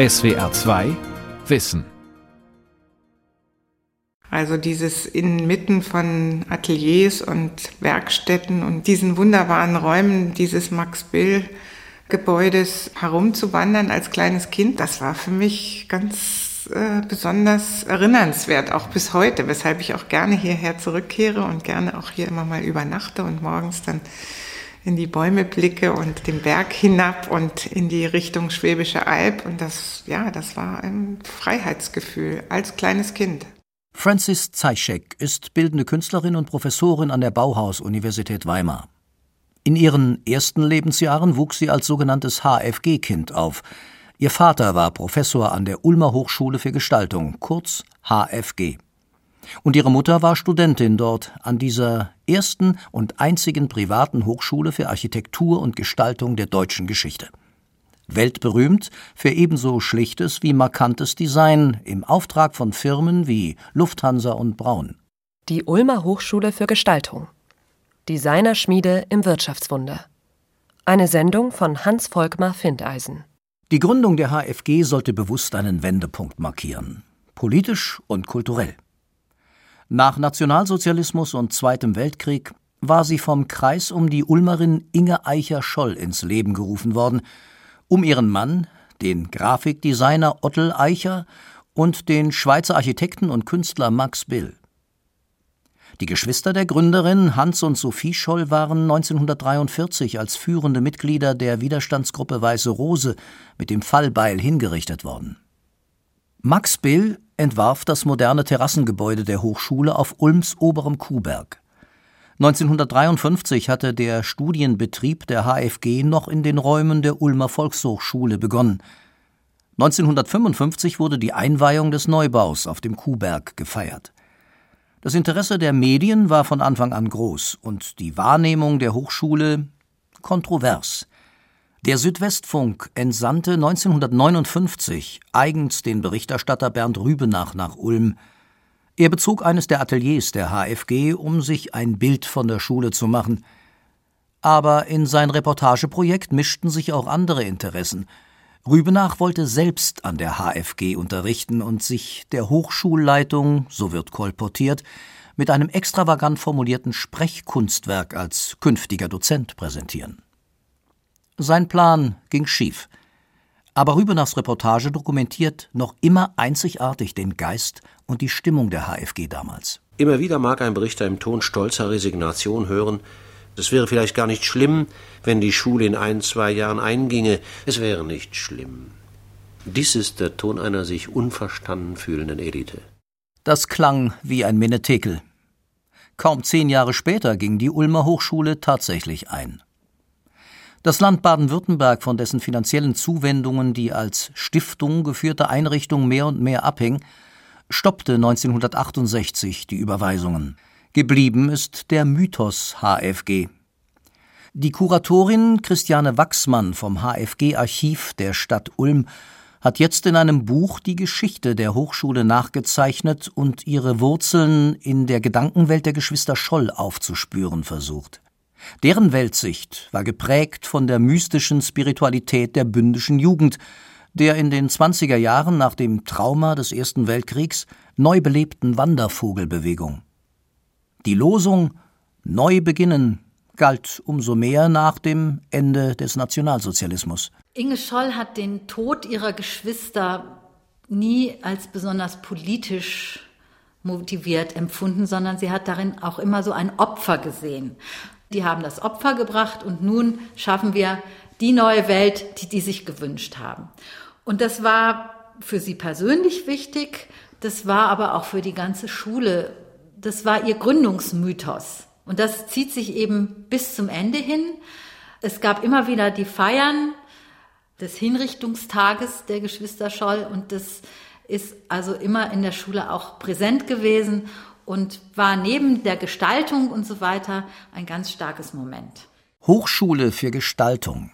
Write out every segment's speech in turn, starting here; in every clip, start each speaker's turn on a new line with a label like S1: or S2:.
S1: SWR 2 Wissen.
S2: Also dieses inmitten von Ateliers und Werkstätten und diesen wunderbaren Räumen dieses Max Bill Gebäudes herumzuwandern als kleines Kind, das war für mich ganz äh, besonders erinnernswert, auch bis heute, weshalb ich auch gerne hierher zurückkehre und gerne auch hier immer mal übernachte und morgens dann in die Bäume blicke und den Berg hinab und in die Richtung Schwäbische Alb. Und das, ja, das war ein Freiheitsgefühl als kleines Kind.
S3: Francis Zeischek ist bildende Künstlerin und Professorin an der Bauhaus-Universität Weimar. In ihren ersten Lebensjahren wuchs sie als sogenanntes HFG-Kind auf. Ihr Vater war Professor an der Ulmer Hochschule für Gestaltung, kurz HFG. Und ihre Mutter war Studentin dort an dieser ersten und einzigen privaten Hochschule für Architektur und Gestaltung der deutschen Geschichte. Weltberühmt für ebenso schlichtes wie markantes Design im Auftrag von Firmen wie Lufthansa und Braun.
S4: Die Ulmer Hochschule für Gestaltung. Designerschmiede im Wirtschaftswunder. Eine Sendung von Hans Volkmar Findeisen.
S3: Die Gründung der HFG sollte bewusst einen Wendepunkt markieren, politisch und kulturell. Nach Nationalsozialismus und Zweitem Weltkrieg war sie vom Kreis um die Ulmerin Inge Eicher-Scholl ins Leben gerufen worden, um ihren Mann, den Grafikdesigner Ottel Eicher und den Schweizer Architekten und Künstler Max Bill. Die Geschwister der Gründerin Hans und Sophie Scholl waren 1943 als führende Mitglieder der Widerstandsgruppe Weiße Rose mit dem Fallbeil hingerichtet worden. Max Bill entwarf das moderne Terrassengebäude der Hochschule auf Ulms oberem Kuhberg. 1953 hatte der Studienbetrieb der HFG noch in den Räumen der Ulmer Volkshochschule begonnen. 1955 wurde die Einweihung des Neubaus auf dem Kuhberg gefeiert. Das Interesse der Medien war von Anfang an groß und die Wahrnehmung der Hochschule kontrovers. Der Südwestfunk entsandte 1959 eigens den Berichterstatter Bernd Rübenach nach Ulm. Er bezog eines der Ateliers der HFG, um sich ein Bild von der Schule zu machen. Aber in sein Reportageprojekt mischten sich auch andere Interessen. Rübenach wollte selbst an der HFG unterrichten und sich der Hochschulleitung, so wird kolportiert, mit einem extravagant formulierten Sprechkunstwerk als künftiger Dozent präsentieren. Sein Plan ging schief. Aber Rübenachs Reportage dokumentiert noch immer einzigartig den Geist und die Stimmung der HFG damals.
S5: Immer wieder mag ein Berichter im Ton stolzer Resignation hören, es wäre vielleicht gar nicht schlimm, wenn die Schule in ein, zwei Jahren einginge. Es wäre nicht schlimm. Dies ist der Ton einer sich unverstanden fühlenden Elite.
S3: Das klang wie ein Menetekel. Kaum zehn Jahre später ging die Ulmer Hochschule tatsächlich ein. Das Land Baden-Württemberg, von dessen finanziellen Zuwendungen die als Stiftung geführte Einrichtung mehr und mehr abhing, stoppte 1968 die Überweisungen. Geblieben ist der Mythos HFG. Die Kuratorin Christiane Wachsmann vom HFG-Archiv der Stadt Ulm hat jetzt in einem Buch die Geschichte der Hochschule nachgezeichnet und ihre Wurzeln in der Gedankenwelt der Geschwister Scholl aufzuspüren versucht. Deren Weltsicht war geprägt von der mystischen Spiritualität der bündischen Jugend, der in den 20er Jahren nach dem Trauma des Ersten Weltkriegs neu belebten Wandervogelbewegung. Die Losung Neu beginnen galt umso mehr nach dem Ende des Nationalsozialismus.
S6: Inge Scholl hat den Tod ihrer Geschwister nie als besonders politisch motiviert empfunden, sondern sie hat darin auch immer so ein Opfer gesehen. Die haben das Opfer gebracht und nun schaffen wir die neue Welt, die die sich gewünscht haben. Und das war für sie persönlich wichtig, das war aber auch für die ganze Schule, das war ihr Gründungsmythos. Und das zieht sich eben bis zum Ende hin. Es gab immer wieder die Feiern des Hinrichtungstages der Geschwister Scholl und das ist also immer in der Schule auch präsent gewesen und war neben der Gestaltung und so weiter ein ganz starkes Moment.
S3: Hochschule für Gestaltung.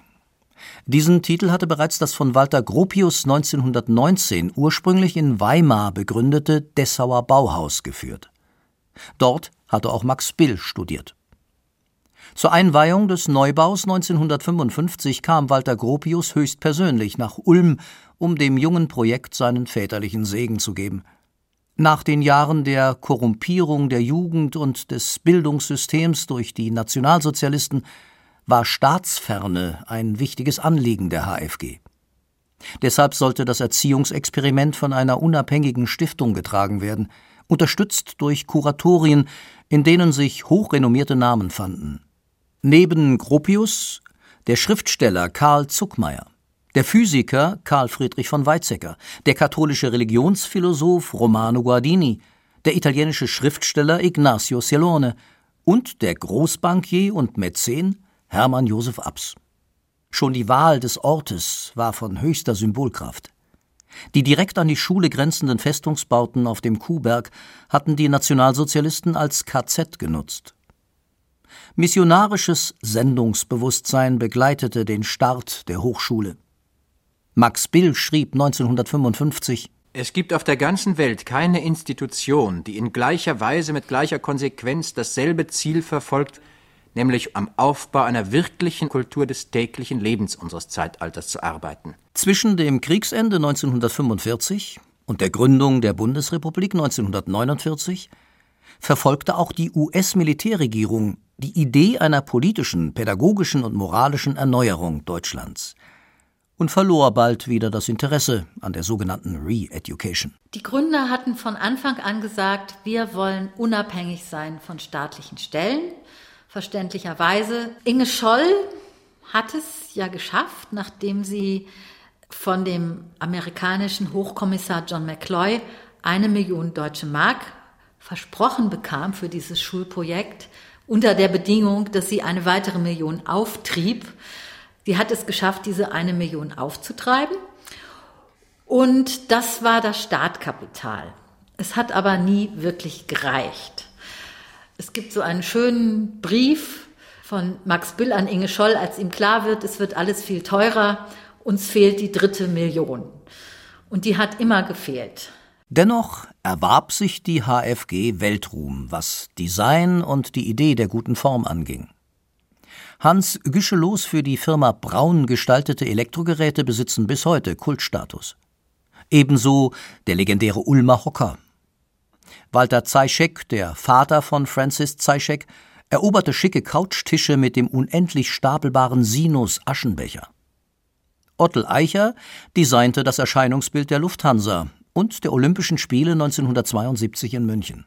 S3: Diesen Titel hatte bereits das von Walter Gropius 1919 ursprünglich in Weimar begründete Dessauer Bauhaus geführt. Dort hatte auch Max Bill studiert. Zur Einweihung des Neubaus 1955 kam Walter Gropius höchstpersönlich nach Ulm, um dem jungen Projekt seinen väterlichen Segen zu geben. Nach den Jahren der Korrumpierung der Jugend und des Bildungssystems durch die Nationalsozialisten war Staatsferne ein wichtiges Anliegen der HFG. Deshalb sollte das Erziehungsexperiment von einer unabhängigen Stiftung getragen werden, unterstützt durch Kuratorien, in denen sich hochrenommierte Namen fanden. Neben Gropius der Schriftsteller Karl Zuckmeier, der Physiker Karl Friedrich von Weizsäcker, der katholische Religionsphilosoph Romano Guardini, der italienische Schriftsteller Ignacio Celone und der Großbankier und Mäzen Hermann Josef Abs. Schon die Wahl des Ortes war von höchster Symbolkraft. Die direkt an die Schule grenzenden Festungsbauten auf dem Kuhberg hatten die Nationalsozialisten als KZ genutzt. Missionarisches Sendungsbewusstsein begleitete den Start der Hochschule. Max Bill schrieb 1955
S7: Es gibt auf der ganzen Welt keine Institution, die in gleicher Weise mit gleicher Konsequenz dasselbe Ziel verfolgt, nämlich am Aufbau einer wirklichen Kultur des täglichen Lebens unseres Zeitalters zu arbeiten.
S3: Zwischen dem Kriegsende 1945 und der Gründung der Bundesrepublik 1949 verfolgte auch die US-Militärregierung die Idee einer politischen, pädagogischen und moralischen Erneuerung Deutschlands und verlor bald wieder das Interesse an der sogenannten Re-Education.
S6: Die Gründer hatten von Anfang an gesagt, wir wollen unabhängig sein von staatlichen Stellen. Verständlicherweise. Inge Scholl hat es ja geschafft, nachdem sie von dem amerikanischen Hochkommissar John McCloy eine Million deutsche Mark versprochen bekam für dieses Schulprojekt, unter der Bedingung, dass sie eine weitere Million auftrieb. Sie hat es geschafft, diese eine Million aufzutreiben. Und das war das Startkapital. Es hat aber nie wirklich gereicht. Es gibt so einen schönen Brief von Max Bill an Inge Scholl, als ihm klar wird, es wird alles viel teurer, uns fehlt die dritte Million. Und die hat immer gefehlt.
S3: Dennoch erwarb sich die HFG Weltruhm, was Design und die Idee der guten Form anging. Hans Güschelos für die Firma Braun gestaltete Elektrogeräte besitzen bis heute Kultstatus. Ebenso der legendäre Ulmer Hocker. Walter Zeischek, der Vater von Francis Zeischek, eroberte schicke Couchtische mit dem unendlich stapelbaren Sinus Aschenbecher. Ottel Eicher designte das Erscheinungsbild der Lufthansa und der Olympischen Spiele 1972 in München.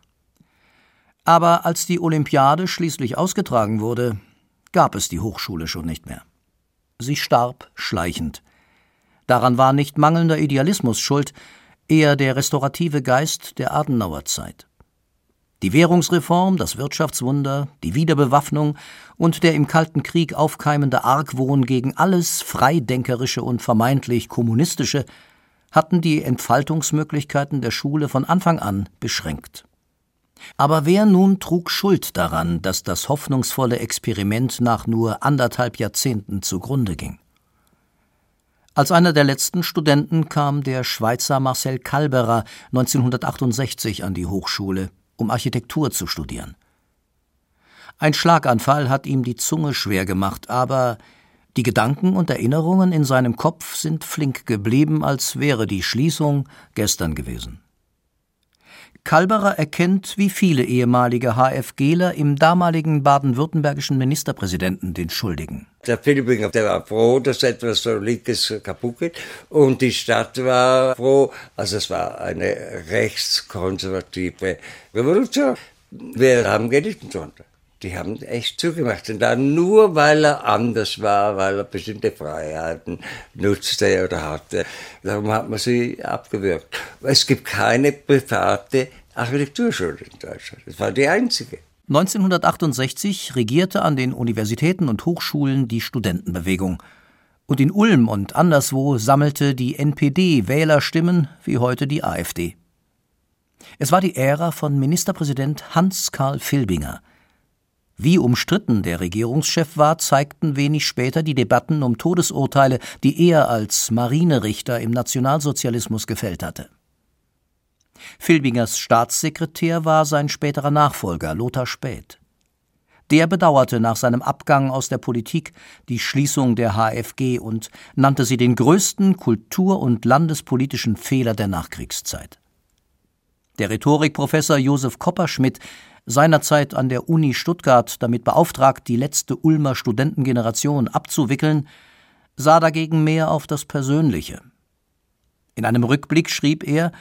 S3: Aber als die Olympiade schließlich ausgetragen wurde, gab es die Hochschule schon nicht mehr. Sie starb schleichend. Daran war nicht mangelnder Idealismus schuld, eher der restaurative Geist der Adenauer Zeit. Die Währungsreform, das Wirtschaftswunder, die Wiederbewaffnung und der im Kalten Krieg aufkeimende Argwohn gegen alles Freidenkerische und vermeintlich Kommunistische hatten die Entfaltungsmöglichkeiten der Schule von Anfang an beschränkt. Aber wer nun trug Schuld daran, dass das hoffnungsvolle Experiment nach nur anderthalb Jahrzehnten zugrunde ging? Als einer der letzten Studenten kam der Schweizer Marcel Kalberer 1968 an die Hochschule, um Architektur zu studieren. Ein Schlaganfall hat ihm die Zunge schwer gemacht, aber die Gedanken und Erinnerungen in seinem Kopf sind flink geblieben, als wäre die Schließung gestern gewesen. Kalberer erkennt wie viele ehemalige HFGler im damaligen baden-württembergischen Ministerpräsidenten den Schuldigen.
S8: Der Philippinger, der war froh, dass etwas so Linkes kaputt geht. Und die Stadt war froh. Also es war eine rechtskonservative Revolution. Wir haben gelitten drunter. Die haben echt zugemacht. Und dann nur, weil er anders war, weil er bestimmte Freiheiten nutzte oder hatte. Darum hat man sie abgewürgt. Es gibt keine private Architekturschule in Deutschland. Das war die einzige.
S3: 1968 regierte an den Universitäten und Hochschulen die Studentenbewegung. Und in Ulm und anderswo sammelte die NPD Wählerstimmen wie heute die AfD. Es war die Ära von Ministerpräsident Hans Karl Filbinger. Wie umstritten der Regierungschef war, zeigten wenig später die Debatten um Todesurteile, die er als Marinerichter im Nationalsozialismus gefällt hatte. Filbingers Staatssekretär war sein späterer Nachfolger Lothar Späth. Der bedauerte nach seinem Abgang aus der Politik die Schließung der HFG und nannte sie den größten kultur- und landespolitischen Fehler der Nachkriegszeit. Der Rhetorikprofessor Josef Kopperschmidt, seinerzeit an der Uni Stuttgart damit beauftragt, die letzte Ulmer Studentengeneration abzuwickeln, sah dagegen mehr auf das Persönliche. In einem Rückblick schrieb er,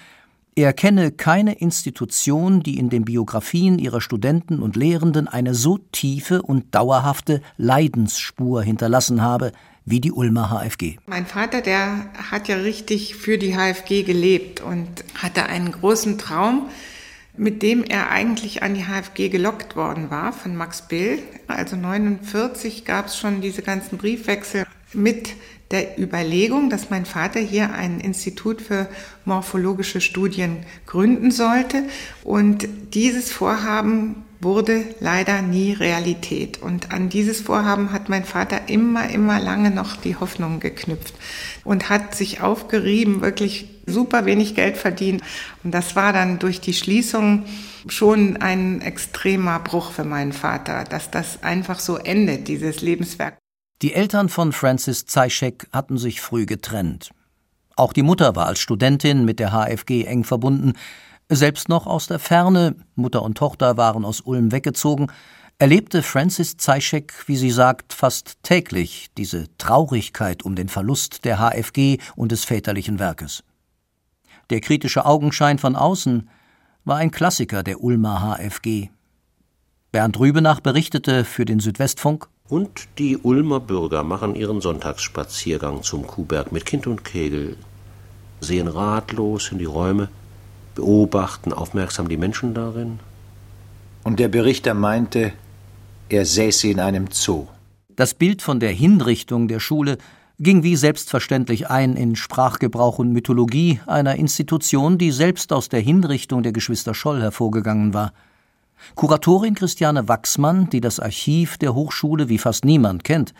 S3: er kenne keine Institution, die in den Biografien ihrer Studenten und Lehrenden eine so tiefe und dauerhafte Leidensspur hinterlassen habe wie die Ulmer HFG.
S2: Mein Vater, der hat ja richtig für die HFG gelebt und hatte einen großen Traum, mit dem er eigentlich an die HFG gelockt worden war von Max Bill. Also 49 gab es schon diese ganzen Briefwechsel mit der Überlegung, dass mein Vater hier ein Institut für morphologische Studien gründen sollte. Und dieses Vorhaben wurde leider nie Realität. Und an dieses Vorhaben hat mein Vater immer, immer lange noch die Hoffnung geknüpft und hat sich aufgerieben, wirklich super wenig Geld verdient. Und das war dann durch die Schließung schon ein extremer Bruch für meinen Vater, dass das einfach so endet, dieses Lebenswerk.
S3: Die Eltern von Francis Zeischek hatten sich früh getrennt. Auch die Mutter war als Studentin mit der HFG eng verbunden. Selbst noch aus der Ferne, Mutter und Tochter waren aus Ulm weggezogen, erlebte Francis Zeischek, wie sie sagt, fast täglich diese Traurigkeit um den Verlust der HFG und des väterlichen Werkes. Der kritische Augenschein von außen war ein Klassiker der Ulmer HFG. Bernd Rübenach berichtete für den Südwestfunk
S5: und die Ulmer Bürger machen ihren Sonntagsspaziergang zum Kuhberg mit Kind und Kegel, sehen ratlos in die Räume, beobachten aufmerksam die Menschen darin.
S9: Und der Berichter meinte, er säße in einem Zoo.
S3: Das Bild von der Hinrichtung der Schule ging wie selbstverständlich ein in Sprachgebrauch und Mythologie einer Institution, die selbst aus der Hinrichtung der Geschwister Scholl hervorgegangen war. Kuratorin Christiane Wachsmann, die das Archiv der Hochschule wie fast niemand kennt,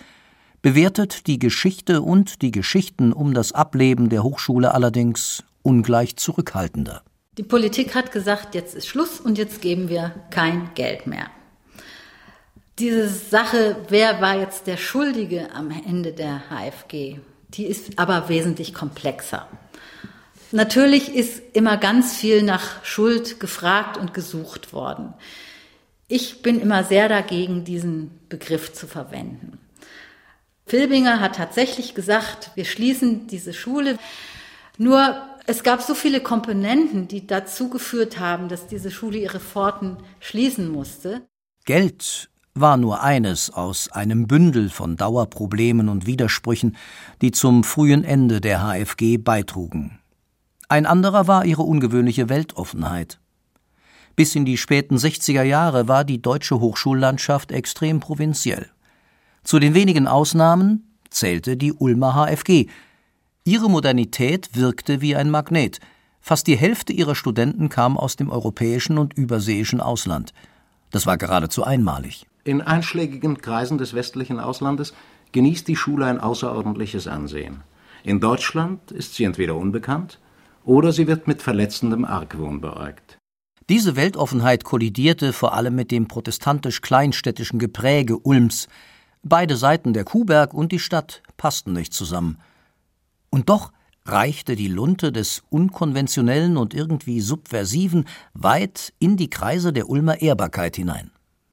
S3: bewertet die Geschichte und die Geschichten um das Ableben der Hochschule allerdings ungleich zurückhaltender.
S6: Die Politik hat gesagt, jetzt ist Schluss und jetzt geben wir kein Geld mehr. Diese Sache, wer war jetzt der Schuldige am Ende der HFG, die ist aber wesentlich komplexer. Natürlich ist immer ganz viel nach Schuld gefragt und gesucht worden. Ich bin immer sehr dagegen, diesen Begriff zu verwenden. Filbinger hat tatsächlich gesagt, wir schließen diese Schule. Nur es gab so viele Komponenten, die dazu geführt haben, dass diese Schule ihre Pforten schließen musste.
S3: Geld war nur eines aus einem Bündel von Dauerproblemen und Widersprüchen, die zum frühen Ende der HFG beitrugen. Ein anderer war ihre ungewöhnliche Weltoffenheit. Bis in die späten 60er Jahre war die deutsche Hochschullandschaft extrem provinziell. Zu den wenigen Ausnahmen zählte die Ulmer HFG. Ihre Modernität wirkte wie ein Magnet. Fast die Hälfte ihrer Studenten kam aus dem europäischen und überseeischen Ausland. Das war geradezu einmalig.
S9: In einschlägigen Kreisen des westlichen Auslandes genießt die Schule ein außerordentliches Ansehen. In Deutschland ist sie entweder unbekannt oder sie wird mit verletzendem Argwohn beäugt.
S3: Diese Weltoffenheit kollidierte vor allem mit dem protestantisch-kleinstädtischen Gepräge Ulms. Beide Seiten, der Kuhberg und die Stadt, passten nicht zusammen. Und doch reichte die Lunte des Unkonventionellen und irgendwie Subversiven weit in die Kreise der Ulmer Ehrbarkeit hinein.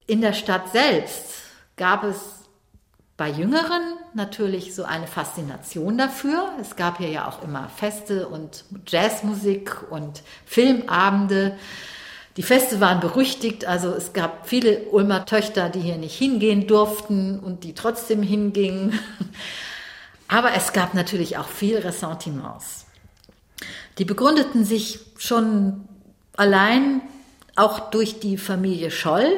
S6: In der Stadt selbst gab es bei Jüngeren natürlich so eine Faszination dafür. Es gab hier ja auch immer Feste und Jazzmusik und Filmabende. Die Feste waren berüchtigt, also es gab viele Ulmer Töchter, die hier nicht hingehen durften und die trotzdem hingingen. Aber es gab natürlich auch viel Ressentiments. Die begründeten sich schon allein auch durch die Familie Scholl,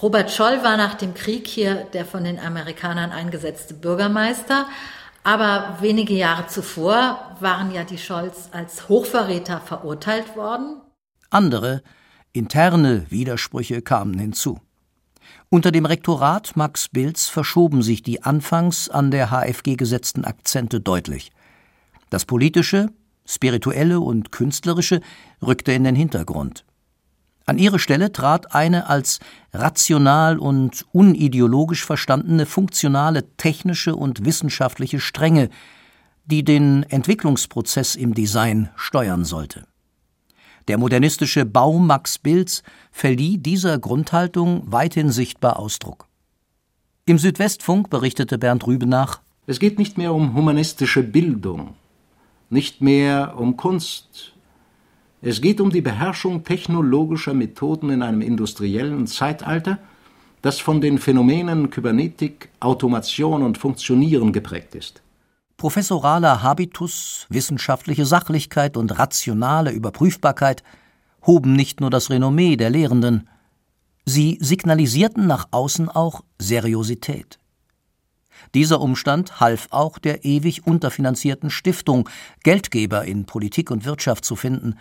S6: Robert Scholl war nach dem Krieg hier der von den Amerikanern eingesetzte Bürgermeister. Aber wenige Jahre zuvor waren ja die Scholls als Hochverräter verurteilt worden.
S3: Andere, interne Widersprüche kamen hinzu. Unter dem Rektorat Max Bilz verschoben sich die anfangs an der HFG gesetzten Akzente deutlich. Das Politische, Spirituelle und Künstlerische rückte in den Hintergrund. An ihre Stelle trat eine als rational und unideologisch verstandene funktionale technische und wissenschaftliche Strenge, die den Entwicklungsprozess im Design steuern sollte. Der modernistische Bau Max Bilds verlieh dieser Grundhaltung weithin sichtbar Ausdruck. Im Südwestfunk berichtete Bernd Rübenach
S9: Es geht nicht mehr um humanistische Bildung, nicht mehr um Kunst. Es geht um die Beherrschung technologischer Methoden in einem industriellen Zeitalter, das von den Phänomenen Kybernetik, Automation und Funktionieren geprägt ist.
S3: Professoraler Habitus, wissenschaftliche Sachlichkeit und rationale Überprüfbarkeit hoben nicht nur das Renommee der Lehrenden, sie signalisierten nach außen auch Seriosität. Dieser Umstand half auch der ewig unterfinanzierten Stiftung, Geldgeber in Politik und Wirtschaft zu finden,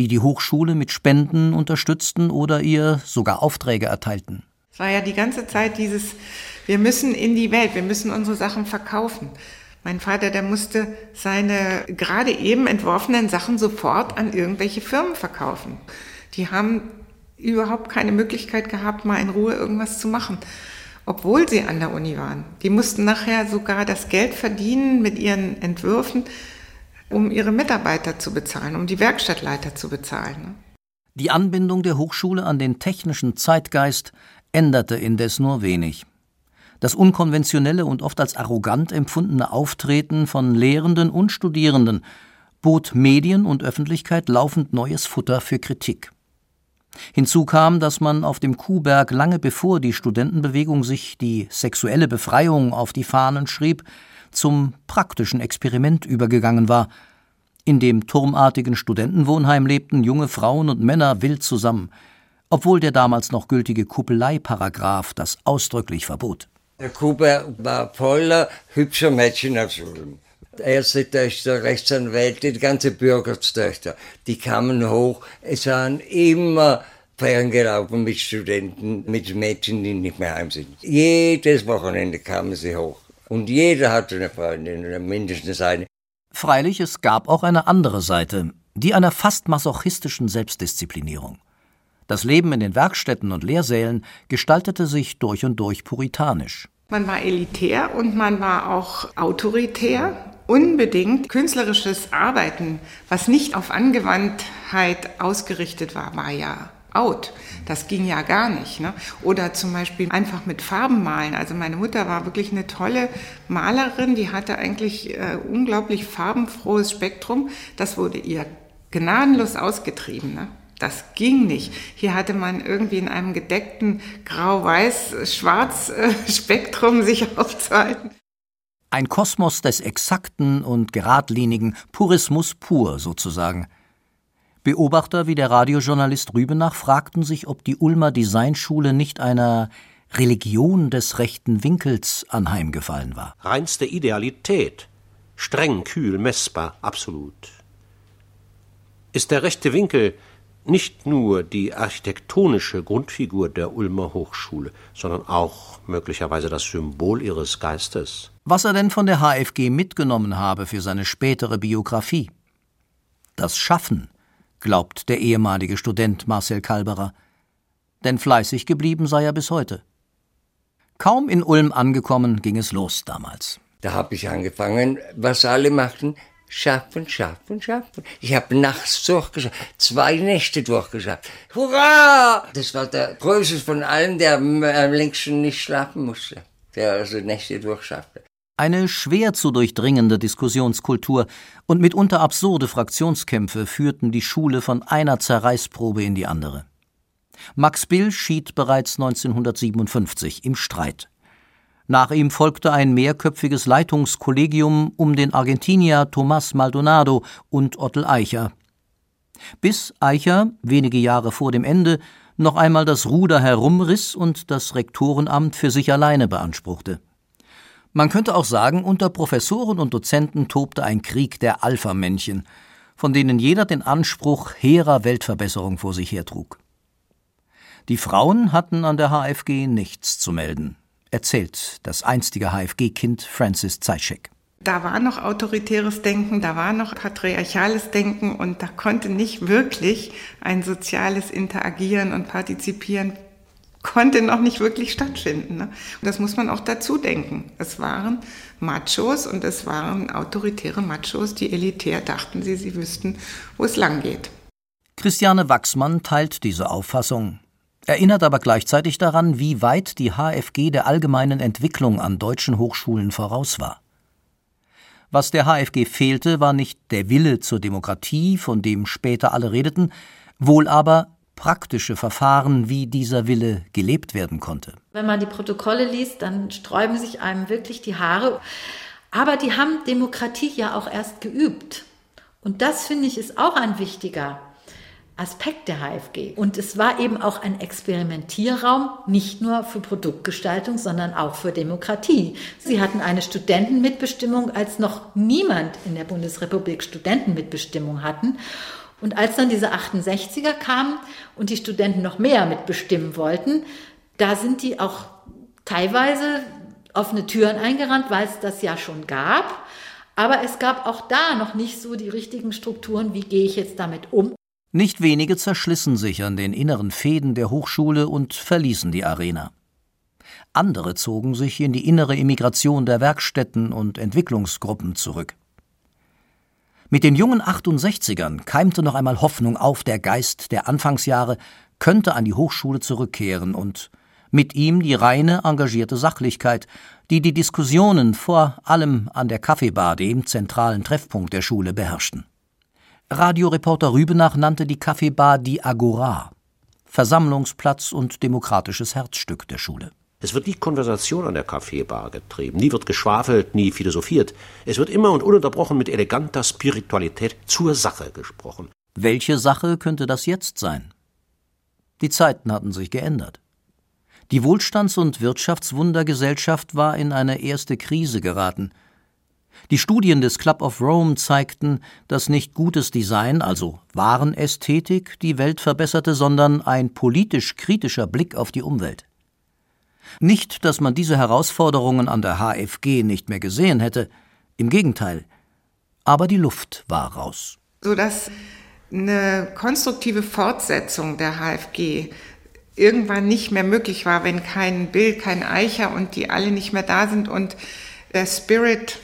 S3: die die Hochschule mit Spenden unterstützten oder ihr sogar Aufträge erteilten.
S2: Es war ja die ganze Zeit dieses, wir müssen in die Welt, wir müssen unsere Sachen verkaufen. Mein Vater, der musste seine gerade eben entworfenen Sachen sofort an irgendwelche Firmen verkaufen. Die haben überhaupt keine Möglichkeit gehabt, mal in Ruhe irgendwas zu machen, obwohl sie an der Uni waren. Die mussten nachher sogar das Geld verdienen mit ihren Entwürfen, um ihre Mitarbeiter zu bezahlen, um die Werkstattleiter zu bezahlen. Ne?
S3: Die Anbindung der Hochschule an den technischen Zeitgeist änderte indes nur wenig. Das unkonventionelle und oft als arrogant empfundene Auftreten von Lehrenden und Studierenden bot Medien und Öffentlichkeit laufend neues Futter für Kritik. Hinzu kam, dass man auf dem Kuhberg lange bevor die Studentenbewegung sich die sexuelle Befreiung auf die Fahnen schrieb, zum praktischen Experiment übergegangen war. In dem turmartigen Studentenwohnheim lebten junge Frauen und Männer wild zusammen, obwohl der damals noch gültige Kuppeleiparagraph das ausdrücklich verbot.
S8: Der Kuhberg war voller hübscher Mädchen aus Ulm. Erste Töchter, Rechtsanwälte, die ganze Bürgerstöchter, die kamen hoch. Es waren immer ferngelaufen mit Studenten, mit Mädchen, die nicht mehr heim sind. Jedes Wochenende kamen sie hoch. Und jeder hatte eine Freundin, mindestens eine.
S3: Freilich, es gab auch eine andere Seite, die einer fast masochistischen Selbstdisziplinierung. Das Leben in den Werkstätten und Lehrsälen gestaltete sich durch und durch puritanisch.
S2: Man war elitär und man war auch autoritär. Unbedingt künstlerisches Arbeiten, was nicht auf Angewandtheit ausgerichtet war, war ja out. Das ging ja gar nicht. Ne? Oder zum Beispiel einfach mit Farben malen. Also meine Mutter war wirklich eine tolle Malerin, die hatte eigentlich äh, unglaublich farbenfrohes Spektrum. Das wurde ihr gnadenlos ausgetrieben. Ne? Das ging nicht. Hier hatte man irgendwie in einem gedeckten Grau-Weiß-Schwarz-Spektrum sich aufzuhalten.
S3: Ein Kosmos des Exakten und Geradlinigen, Purismus pur sozusagen. Beobachter wie der Radiojournalist Rübenach fragten sich, ob die Ulmer Designschule nicht einer Religion des rechten Winkels anheimgefallen war.
S5: Reinste Idealität. Streng, kühl, messbar, absolut. Ist der rechte Winkel nicht nur die architektonische Grundfigur der Ulmer Hochschule, sondern auch möglicherweise das Symbol ihres Geistes.
S3: Was er denn von der HFG mitgenommen habe für seine spätere Biografie? Das Schaffen, glaubt der ehemalige Student Marcel Kalberer. Denn fleißig geblieben sei er bis heute. Kaum in Ulm angekommen, ging es los damals.
S8: Da habe ich angefangen, was alle machten, Schaffen, schaffen, schaffen. Ich habe nachts durchgeschafft, zwei Nächte durchgeschafft. Hurra! Das war der größte von allen, der am längsten nicht schlafen musste, der also Nächte durchschaffte.
S3: Eine schwer zu durchdringende Diskussionskultur und mitunter absurde Fraktionskämpfe führten die Schule von einer Zerreißprobe in die andere. Max Bill schied bereits 1957 im Streit. Nach ihm folgte ein mehrköpfiges Leitungskollegium um den Argentinier Tomás Maldonado und Ottel Eicher. Bis Eicher, wenige Jahre vor dem Ende, noch einmal das Ruder herumriss und das Rektorenamt für sich alleine beanspruchte. Man könnte auch sagen, unter Professoren und Dozenten tobte ein Krieg der Alpha-Männchen, von denen jeder den Anspruch hehrer Weltverbesserung vor sich hertrug. Die Frauen hatten an der HFG nichts zu melden erzählt das einstige HFG-Kind Francis Zeitschek.
S2: Da war noch autoritäres Denken, da war noch patriarchales Denken und da konnte nicht wirklich ein soziales Interagieren und Partizipieren konnte noch nicht wirklich stattfinden. Ne? Und das muss man auch dazu denken. Es waren Machos und es waren autoritäre Machos, die elitär dachten sie, sie wüssten, wo es lang geht.
S3: Christiane Wachsmann teilt diese Auffassung, erinnert aber gleichzeitig daran, wie weit die HFG der allgemeinen Entwicklung an deutschen Hochschulen voraus war. Was der HFG fehlte, war nicht der Wille zur Demokratie, von dem später alle redeten, wohl aber praktische Verfahren, wie dieser Wille gelebt werden konnte.
S6: Wenn man die Protokolle liest, dann sträuben sich einem wirklich die Haare. Aber die haben Demokratie ja auch erst geübt. Und das finde ich ist auch ein wichtiger Aspekt der HFG. Und es war eben auch ein Experimentierraum, nicht nur für Produktgestaltung, sondern auch für Demokratie. Sie hatten eine Studentenmitbestimmung, als noch niemand in der Bundesrepublik Studentenmitbestimmung hatten. Und als dann diese 68er kamen und die Studenten noch mehr mitbestimmen wollten, da sind die auch teilweise offene Türen eingerannt, weil es das ja schon gab. Aber es gab auch da noch nicht so die richtigen Strukturen, wie gehe ich jetzt damit um.
S3: Nicht wenige zerschlissen sich an den inneren Fäden der Hochschule und verließen die Arena. Andere zogen sich in die innere Immigration der Werkstätten und Entwicklungsgruppen zurück. Mit den jungen 68ern keimte noch einmal Hoffnung auf, der Geist der Anfangsjahre könnte an die Hochschule zurückkehren und mit ihm die reine, engagierte Sachlichkeit, die die Diskussionen vor allem an der Kaffeebar, dem zentralen Treffpunkt der Schule, beherrschten. Radioreporter Rübenach nannte die Kaffeebar die Agora, Versammlungsplatz und demokratisches Herzstück der Schule.
S5: Es wird die Konversation an der Kaffeebar getrieben. Nie wird geschwafelt, nie philosophiert. Es wird immer und ununterbrochen mit eleganter Spiritualität zur Sache gesprochen.
S3: Welche Sache könnte das jetzt sein? Die Zeiten hatten sich geändert. Die Wohlstands- und Wirtschaftswundergesellschaft war in eine erste Krise geraten – die Studien des Club of Rome zeigten, dass nicht gutes Design, also Warenästhetik, die Welt verbesserte, sondern ein politisch kritischer Blick auf die Umwelt. Nicht, dass man diese Herausforderungen an der HFG nicht mehr gesehen hätte, im Gegenteil, aber die Luft war raus.
S2: Sodass eine konstruktive Fortsetzung der HFG irgendwann nicht mehr möglich war, wenn kein Bill, kein Eicher und die alle nicht mehr da sind und der Spirit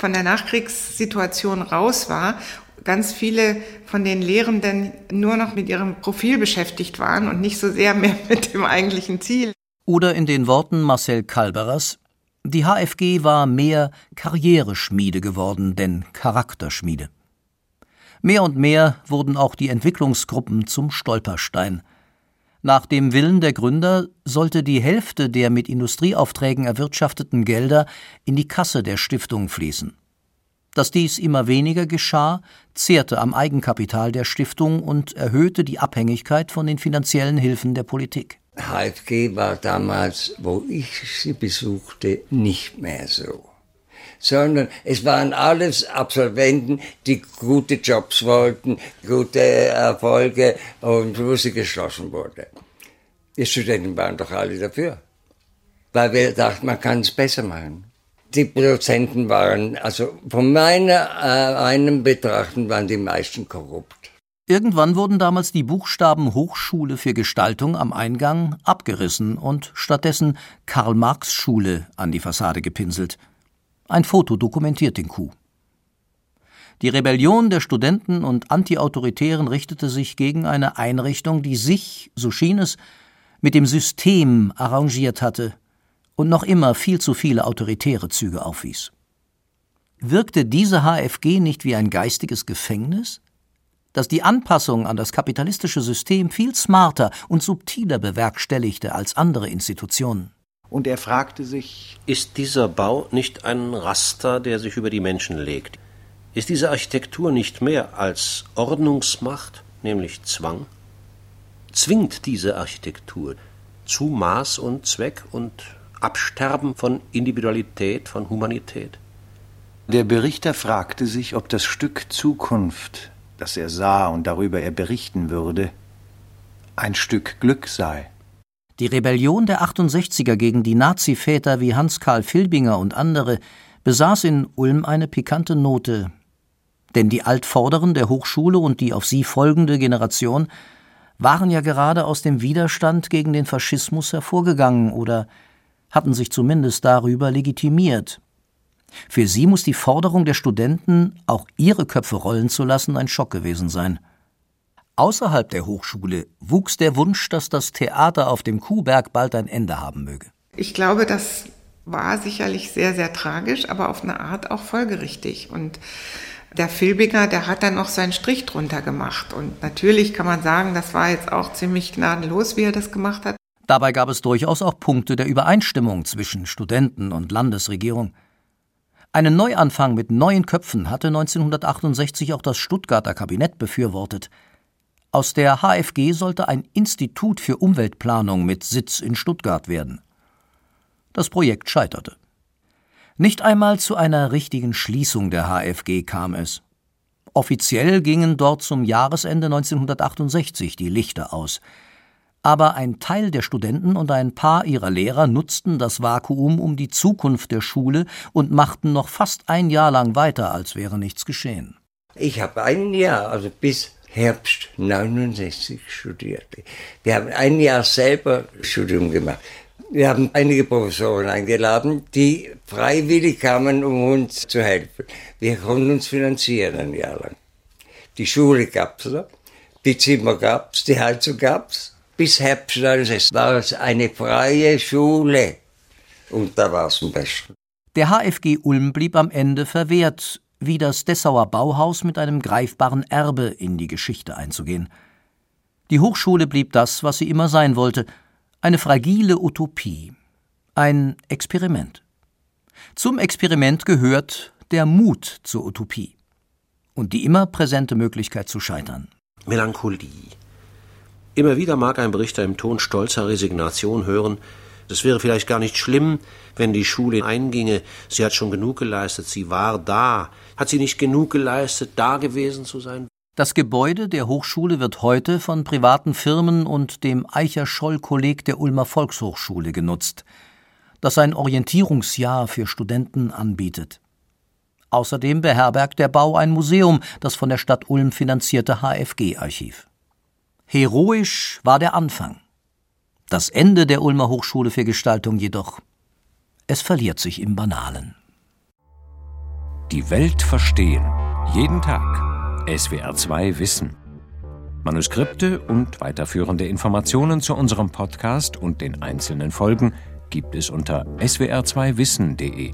S2: von der Nachkriegssituation raus war, ganz viele von den Lehrenden nur noch mit ihrem Profil beschäftigt waren und nicht so sehr mehr mit dem eigentlichen Ziel.
S3: Oder in den Worten Marcel Kalberers, die HFG war mehr Karriereschmiede geworden, denn Charakterschmiede. Mehr und mehr wurden auch die Entwicklungsgruppen zum Stolperstein. Nach dem Willen der Gründer sollte die Hälfte der mit Industrieaufträgen erwirtschafteten Gelder in die Kasse der Stiftung fließen. Dass dies immer weniger geschah, zehrte am Eigenkapital der Stiftung und erhöhte die Abhängigkeit von den finanziellen Hilfen der Politik.
S8: HFG war damals, wo ich sie besuchte, nicht mehr so sondern es waren alles Absolventen, die gute Jobs wollten, gute Erfolge und wo sie geschlossen wurde. Die Studenten waren doch alle dafür, weil wir dachten, man kann es besser machen. Die Produzenten waren, also von meiner äh, einem Betrachten waren die meisten korrupt.
S3: Irgendwann wurden damals die Buchstaben Hochschule für Gestaltung am Eingang abgerissen und stattdessen Karl Marx Schule an die Fassade gepinselt. Ein Foto dokumentiert den Coup. Die Rebellion der Studenten und Antiautoritären richtete sich gegen eine Einrichtung, die sich, so schien es, mit dem System arrangiert hatte und noch immer viel zu viele autoritäre Züge aufwies. Wirkte diese HFG nicht wie ein geistiges Gefängnis, das die Anpassung an das kapitalistische System viel smarter und subtiler bewerkstelligte als andere Institutionen?
S1: Und er fragte sich
S5: Ist dieser Bau nicht ein Raster, der sich über die Menschen legt? Ist diese Architektur nicht mehr als Ordnungsmacht, nämlich Zwang? Zwingt diese Architektur zu Maß und Zweck und Absterben von Individualität, von Humanität?
S1: Der Berichter fragte sich, ob das Stück Zukunft, das er sah und darüber er berichten würde, ein Stück Glück sei.
S3: Die Rebellion der 68er gegen die Naziväter wie Hans Karl Filbinger und andere besaß in Ulm eine pikante Note, denn die Altvorderen der Hochschule und die auf sie folgende Generation waren ja gerade aus dem Widerstand gegen den Faschismus hervorgegangen oder hatten sich zumindest darüber legitimiert. Für sie muss die Forderung der Studenten, auch ihre Köpfe rollen zu lassen, ein Schock gewesen sein. Außerhalb der Hochschule wuchs der Wunsch, dass das Theater auf dem Kuhberg bald ein Ende haben möge.
S2: Ich glaube, das war sicherlich sehr, sehr tragisch, aber auf eine Art auch folgerichtig. Und der Filbinger, der hat dann noch seinen Strich drunter gemacht. Und natürlich kann man sagen, das war jetzt auch ziemlich gnadenlos, wie er das gemacht hat.
S3: Dabei gab es durchaus auch Punkte der Übereinstimmung zwischen Studenten und Landesregierung. Einen Neuanfang mit neuen Köpfen hatte 1968 auch das Stuttgarter Kabinett befürwortet. Aus der HFG sollte ein Institut für Umweltplanung mit Sitz in Stuttgart werden. Das Projekt scheiterte. Nicht einmal zu einer richtigen Schließung der HFG kam es. Offiziell gingen dort zum Jahresende 1968 die Lichter aus aber ein Teil der Studenten und ein paar ihrer Lehrer nutzten das Vakuum um die Zukunft der Schule und machten noch fast ein Jahr lang weiter, als wäre nichts geschehen.
S8: Ich habe ein Jahr, also bis Herbst 69 studiert. Wir haben ein Jahr selber Studium gemacht. Wir haben einige Professoren eingeladen, die freiwillig kamen, um uns zu helfen. Wir konnten uns finanzieren ein Jahr lang. Die Schule gab es, die Zimmer gab es, die Heizung gab es bis Herbst 69 war es eine freie Schule. Und da war es am besten.
S3: Der HFG Ulm blieb am Ende verwehrt, wie das Dessauer Bauhaus mit einem greifbaren Erbe in die Geschichte einzugehen. Die Hochschule blieb das, was sie immer sein wollte, eine fragile Utopie, ein Experiment. Zum Experiment gehört der Mut zur Utopie und die immer präsente Möglichkeit zu scheitern.
S5: Melancholie, Immer wieder mag ein Berichter im Ton stolzer Resignation hören, es wäre vielleicht gar nicht schlimm, wenn die Schule einginge, sie hat schon genug geleistet, sie war da. Hat sie nicht genug geleistet, da gewesen zu sein?
S3: Das Gebäude der Hochschule wird heute von privaten Firmen und dem Eicher-Scholl-Kolleg der Ulmer Volkshochschule genutzt, das ein Orientierungsjahr für Studenten anbietet. Außerdem beherbergt der Bau ein Museum, das von der Stadt Ulm finanzierte HFG-Archiv. Heroisch war der Anfang. Das Ende der Ulmer Hochschule für Gestaltung jedoch, es verliert sich im Banalen.
S10: Die Welt verstehen. Jeden Tag. SWR2 Wissen. Manuskripte und weiterführende Informationen zu unserem Podcast und den einzelnen Folgen gibt es unter swr2wissen.de.